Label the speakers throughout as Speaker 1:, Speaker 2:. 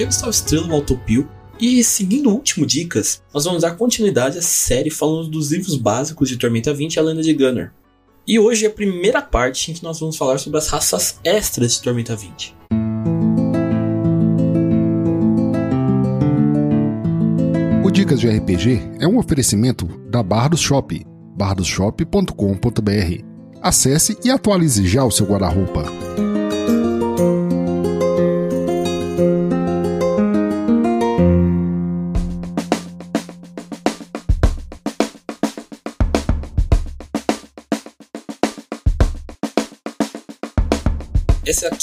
Speaker 1: Aqui é o Gustavo Estrela, o Autopio, e seguindo o último Dicas, nós vamos dar continuidade à série falando dos livros básicos de Tormenta 20 e a Lenda de Gunner. E hoje é a primeira parte em que nós vamos falar sobre as raças extras de Tormenta 20.
Speaker 2: O Dicas de RPG é um oferecimento da Bardos Shop, bardosshop.com.br. Acesse e atualize já o seu guarda-roupa.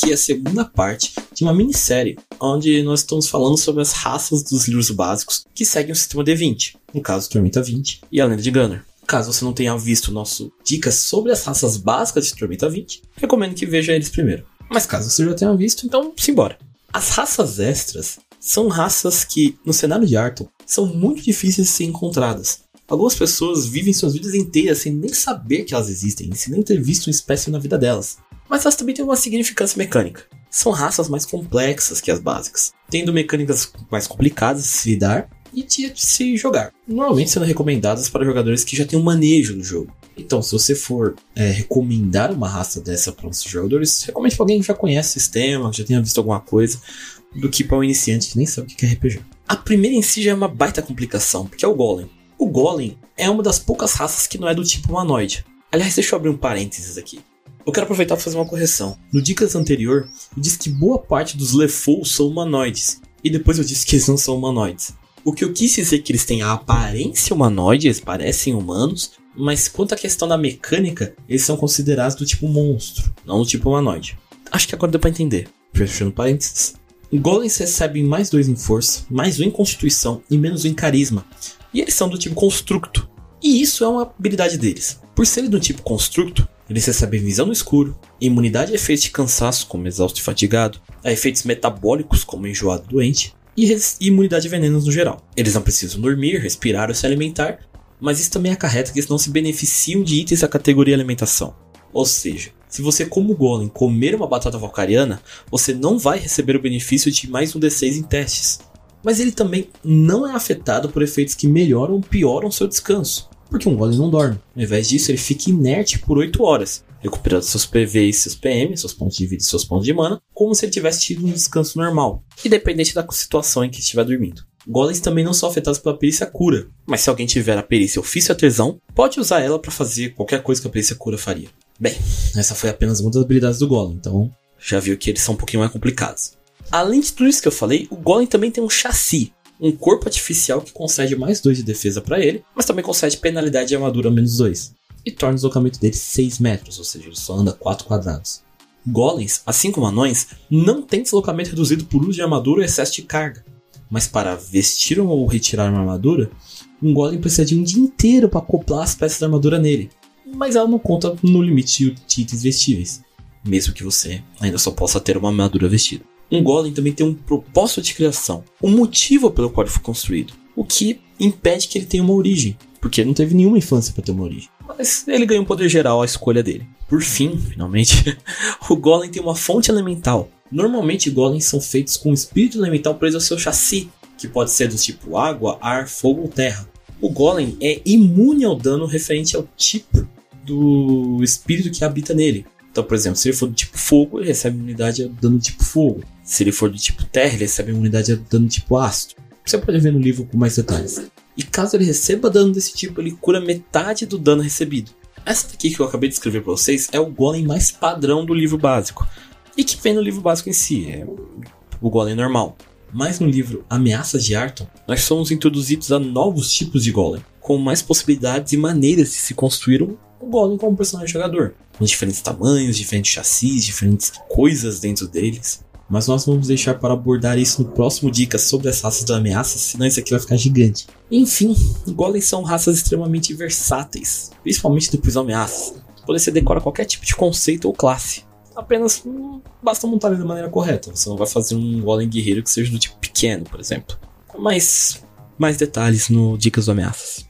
Speaker 1: Aqui a segunda parte de uma minissérie onde nós estamos falando sobre as raças dos livros básicos que seguem o sistema D20, no caso Tormenta 20 e a Lenda de Gunner. Caso você não tenha visto nosso dicas sobre as raças básicas de Tormenta 20, recomendo que veja eles primeiro. Mas caso você já tenha visto, então simbora. As raças extras são raças que, no cenário de Arton, são muito difíceis de ser encontradas. Algumas pessoas vivem suas vidas inteiras sem nem saber que elas existem, sem nem ter visto uma espécie na vida delas mas elas também têm uma significância mecânica. São raças mais complexas que as básicas, tendo mecânicas mais complicadas de se lidar e de se jogar, normalmente sendo recomendadas para jogadores que já têm um manejo do jogo. Então, se você for é, recomendar uma raça dessa para os jogadores, recomende para alguém que já conhece o sistema, que já tenha visto alguma coisa, do que para um iniciante que nem sabe o que é RPG. A primeira em si já é uma baita complicação, porque é o Golem. O Golem é uma das poucas raças que não é do tipo humanoide. Aliás, deixa eu abrir um parênteses aqui. Eu quero aproveitar para fazer uma correção. No Dicas anterior, eu disse que boa parte dos Lefous são humanoides. E depois eu disse que eles não são humanoides. O que eu quis dizer é que eles têm a aparência humanoide, eles parecem humanos, mas quanto à questão da mecânica, eles são considerados do tipo monstro, não do tipo humanoide. Acho que agora deu pra entender. Fechando parênteses. Golems recebem mais dois em força, mais um em constituição e menos um em carisma. E eles são do tipo constructo. E isso é uma habilidade deles. Por serem do tipo constructo, eles recebem visão no escuro, imunidade a efeitos de cansaço, como exausto e fatigado, a efeitos metabólicos, como enjoado e doente, e, e imunidade a venenos no geral. Eles não precisam dormir, respirar ou se alimentar, mas isso também acarreta que eles não se beneficiam de itens da categoria alimentação. Ou seja, se você, como Golem, comer uma batata valcariana, você não vai receber o benefício de mais um D6 em testes. Mas ele também não é afetado por efeitos que melhoram ou pioram seu descanso porque um golem não dorme. Ao invés disso, ele fica inerte por 8 horas, recuperando seus PV e seus PM, seus pontos de vida e seus pontos de mana, como se ele tivesse tido um descanso normal, independente da situação em que estiver dormindo. Golems também não são afetados pela perícia cura, mas se alguém tiver a perícia ofício tesão, pode usar ela para fazer qualquer coisa que a perícia cura faria. Bem, essa foi apenas uma das habilidades do Golem, então já viu que eles são um pouquinho mais complicados. Além de tudo isso que eu falei, o Golem também tem um chassi, um corpo artificial que concede mais 2 de defesa para ele, mas também concede penalidade de armadura menos 2. E torna o deslocamento dele 6 metros, ou seja, ele só anda 4 quadrados. Golems, assim como anões, não têm deslocamento reduzido por uso de armadura ou excesso de carga. Mas para vestir ou retirar uma armadura, um golem precisa de um dia inteiro para acoplar as peças da armadura nele. Mas ela não conta no limite de itens vestíveis, mesmo que você ainda só possa ter uma armadura vestida. Um golem também tem um propósito de criação, um motivo pelo qual ele foi construído, o que impede que ele tenha uma origem, porque ele não teve nenhuma infância para ter uma origem. Mas ele ganha um poder geral à escolha dele. Por fim, finalmente, o golem tem uma fonte elemental. Normalmente golems são feitos com um espírito elemental preso ao seu chassi, que pode ser do tipo água, ar, fogo ou terra. O golem é imune ao dano referente ao tipo do espírito que habita nele. Então, por exemplo, se ele for do tipo fogo, ele recebe imunidade a dano tipo fogo. Se ele for do tipo terra, ele recebe imunidade a dano tipo ácido. Você pode ver no livro com mais detalhes. E caso ele receba dano desse tipo, ele cura metade do dano recebido. Essa daqui que eu acabei de escrever para vocês é o golem mais padrão do livro básico. E que vem no livro básico em si, é o golem normal. Mas no livro Ameaças de Arton, nós somos introduzidos a novos tipos de golem, com mais possibilidades e maneiras de se construir um golem como personagem jogador, com diferentes tamanhos, diferentes chassis, diferentes coisas dentro deles. Mas nós vamos deixar para abordar isso no próximo Dicas sobre as raças da ameaça, senão isso aqui vai ficar gigante. Enfim, golems são raças extremamente versáteis, principalmente depois da ameaça. Se decora qualquer tipo de conceito ou classe. Apenas basta montar ele da maneira correta. Você não vai fazer um golem guerreiro que seja do tipo pequeno, por exemplo. Mas mais detalhes no Dicas do Ameaças.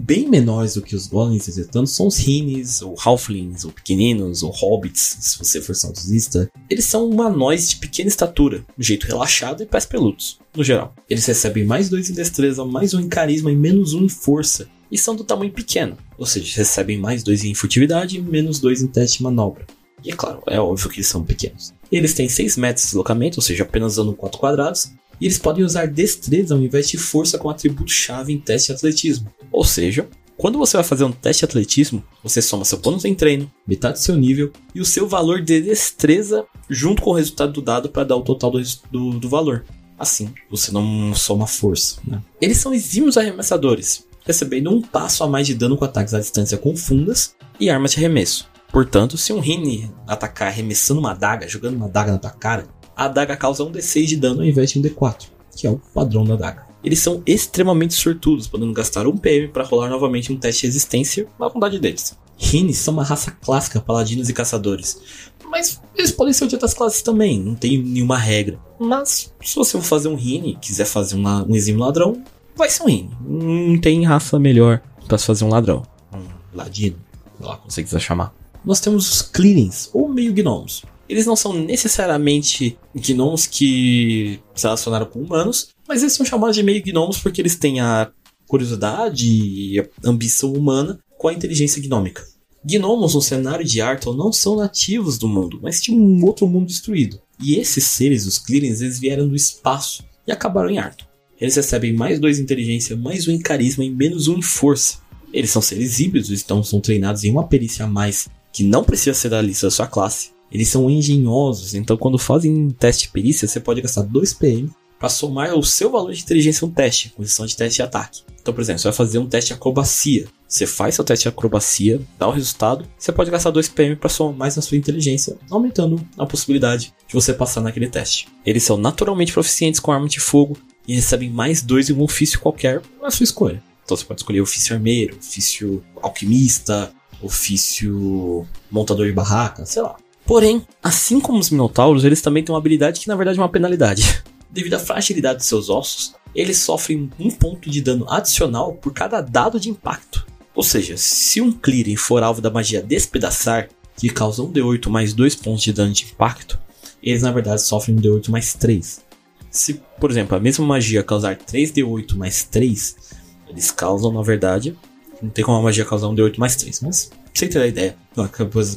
Speaker 1: Bem menores do que os golems, entretanto, são os rines, ou halflings, ou pequeninos, ou hobbits, se você for saudosista. Eles são humanoides de pequena estatura, de jeito relaxado e pés peludos, no geral. Eles recebem mais dois em destreza, mais um em carisma e menos um em força. E são do tamanho pequeno, ou seja, recebem mais dois em furtividade e menos dois em teste de manobra. E é claro, é óbvio que eles são pequenos. Eles têm 6 metros de deslocamento, ou seja, apenas usando 4 quadrados, e eles podem usar destreza ao invés de força como atributo-chave em teste de atletismo. Ou seja, quando você vai fazer um teste de atletismo, você soma seu bônus em treino, metade do seu nível e o seu valor de destreza junto com o resultado do dado para dar o total do, do, do, valor. Assim, você não soma força. Né? Eles são exímios arremessadores, recebendo um passo a mais de dano com ataques à distância com fundas e armas de arremesso. Portanto, se um Rini atacar arremessando uma adaga, jogando uma adaga na tua cara, a adaga causa um D6 de dano ao invés de um D4, que é o padrão da adaga. Eles são extremamente sortudos, podendo gastar um PM para rolar novamente um teste de resistência na vontade deles. Rines são uma raça clássica, paladinos e caçadores. Mas eles podem ser de outras classes também, não tem nenhuma regra. Mas se você for fazer um Rine, quiser fazer uma, um exímio ladrão, vai ser um Rine. Não tem raça melhor para fazer um ladrão. Um ladino, sei lá como você quiser chamar. Nós temos os Clearings, ou meio gnomos eles não são necessariamente gnomos que se relacionaram com humanos, mas eles são chamados de meio gnomos porque eles têm a curiosidade e a ambição humana com a inteligência gnômica. Gnomos no cenário de Arton não são nativos do mundo, mas de um outro mundo destruído. E esses seres, os Clearings, eles vieram do espaço e acabaram em Arton. Eles recebem mais dois em inteligência, mais um em carisma e menos um em força. Eles são seres híbridos, então são treinados em uma perícia a mais que não precisa ser da lista da sua classe. Eles são engenhosos, então quando fazem teste de perícia, você pode gastar 2 PM para somar o seu valor de inteligência um teste, com exceção de teste de ataque. Então, por exemplo, você vai fazer um teste de acrobacia. Você faz seu teste de acrobacia, dá o resultado, você pode gastar 2 PM para somar mais na sua inteligência, aumentando a possibilidade de você passar naquele teste. Eles são naturalmente proficientes com arma de fogo e recebem mais 2 em um ofício qualquer na sua escolha. Então você pode escolher ofício armeiro, ofício alquimista, ofício montador de barraca, sei lá. Porém, assim como os minotauros, eles também têm uma habilidade que na verdade é uma penalidade. Devido à fragilidade de seus ossos, eles sofrem um ponto de dano adicional por cada dado de impacto. Ou seja, se um clearing for alvo da magia Despedaçar, que causa um D8 mais 2 pontos de dano de impacto, eles na verdade sofrem um D8 mais 3. Se, por exemplo, a mesma magia causar 3D8 mais 3, eles causam, na verdade, não tem como a magia causar um D8 mais 3, mas você ter a ideia.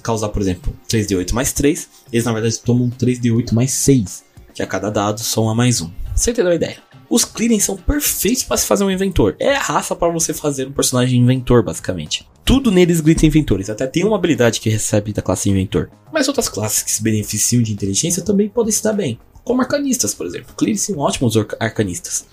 Speaker 1: Causar, por exemplo, 3D8 mais 3, eles na verdade tomam 3D8 mais 6, que a cada dado soma mais 1. Você entendeu a ideia? Os Clearings são perfeitos para se fazer um inventor. É a raça para você fazer um personagem inventor, basicamente. Tudo neles grita inventores, até tem uma habilidade que recebe da classe inventor. Mas outras classes que se beneficiam de inteligência também podem se dar bem, como arcanistas, por exemplo. Clearings são ótimos arcanistas.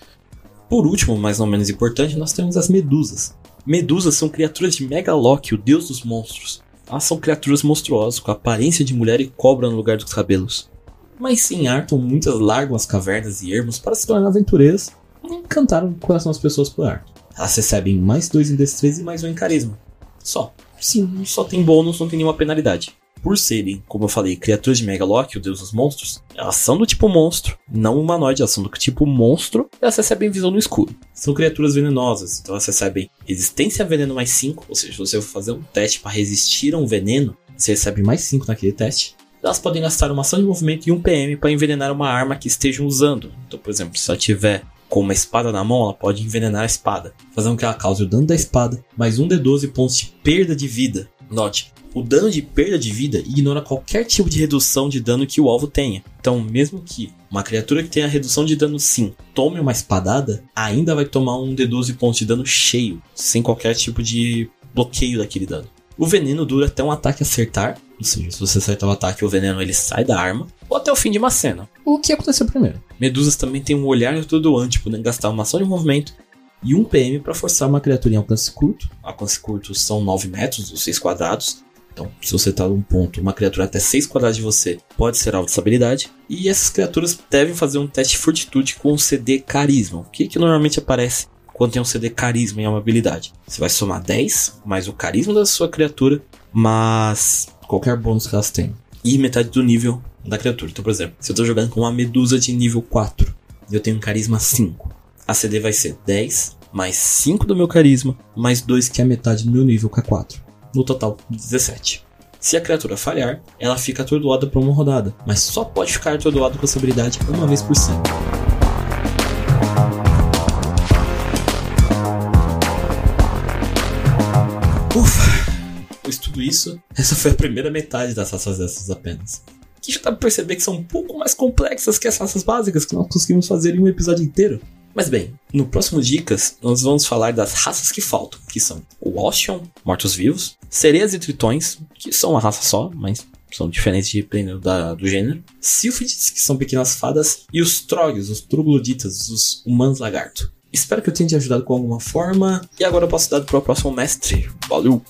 Speaker 1: Por último, mas não menos importante, nós temos as medusas. Medusas são criaturas de Megaloc, o deus dos monstros. Elas são criaturas monstruosas, com aparência de mulher e cobra no lugar dos cabelos. Mas em Arton, muitas largam as cavernas e ermos para se tornar aventureiras e encantaram o coração das pessoas por Arton. Elas recebem mais dois em destreza e mais um em carisma. Só. Sim, só tem bônus, não tem nenhuma penalidade por serem, como eu falei, criaturas de Megaloc, o deus dos monstros, elas são do tipo monstro, não humanoide, elas são do tipo monstro, elas recebem visão no escuro. São criaturas venenosas, então elas recebem resistência a veneno mais 5, ou seja, se você for fazer um teste para resistir a um veneno, você recebe mais 5 naquele teste. Elas podem gastar uma ação de movimento e um PM para envenenar uma arma que estejam usando. Então, por exemplo, se ela tiver com uma espada na mão, ela pode envenenar a espada, fazendo com que ela cause o dano da espada, mais um D12 pontos de perda de vida. Note, o dano de perda de vida ignora qualquer tipo de redução de dano que o alvo tenha. Então, mesmo que uma criatura que tenha redução de dano sim tome uma espadada, ainda vai tomar um D12 pontos de dano cheio, sem qualquer tipo de bloqueio daquele dano. O veneno dura até um ataque acertar, ou seja, se você acertar o ataque, o veneno ele sai da arma, ou até o fim de uma cena. O que aconteceu primeiro? Medusas também tem um olhar atordoante, podendo gastar uma ação de movimento e um PM para forçar uma criatura em alcance curto. Alcance curto são 9 metros, ou 6 quadrados, então, se você está num ponto, uma criatura até 6 quadrados de você pode ser alvo dessa habilidade. E essas criaturas devem fazer um teste de fortitude com um CD carisma. O que, que normalmente aparece quando tem um CD carisma em uma habilidade? Você vai somar 10 mais o carisma da sua criatura, mais qualquer bônus que elas tenham. E metade do nível da criatura. Então, por exemplo, se eu estou jogando com uma medusa de nível 4 e eu tenho um carisma 5, a CD vai ser 10 mais 5 do meu carisma, mais 2 que é metade do meu nível K4. No total, 17. Se a criatura falhar, ela fica atordoada por uma rodada, mas só pode ficar atordoada com essa habilidade uma vez por cento. Ufa! Pois tudo isso, essa foi a primeira metade das raças dessas apenas. Que já dá pra perceber que são um pouco mais complexas que as raças básicas que nós conseguimos fazer em um episódio inteiro. Mas bem, no próximo Dicas, nós vamos falar das raças que faltam, que são o Ocean, mortos-vivos, sereias e tritões, que são uma raça só, mas são diferentes dependendo da, do gênero, Sylphids, que são pequenas fadas, e os Trogs, os Trogloditas, os humanos lagarto. Espero que eu tenha te ajudado com alguma forma, e agora eu posso dar para o próximo mestre. Valeu!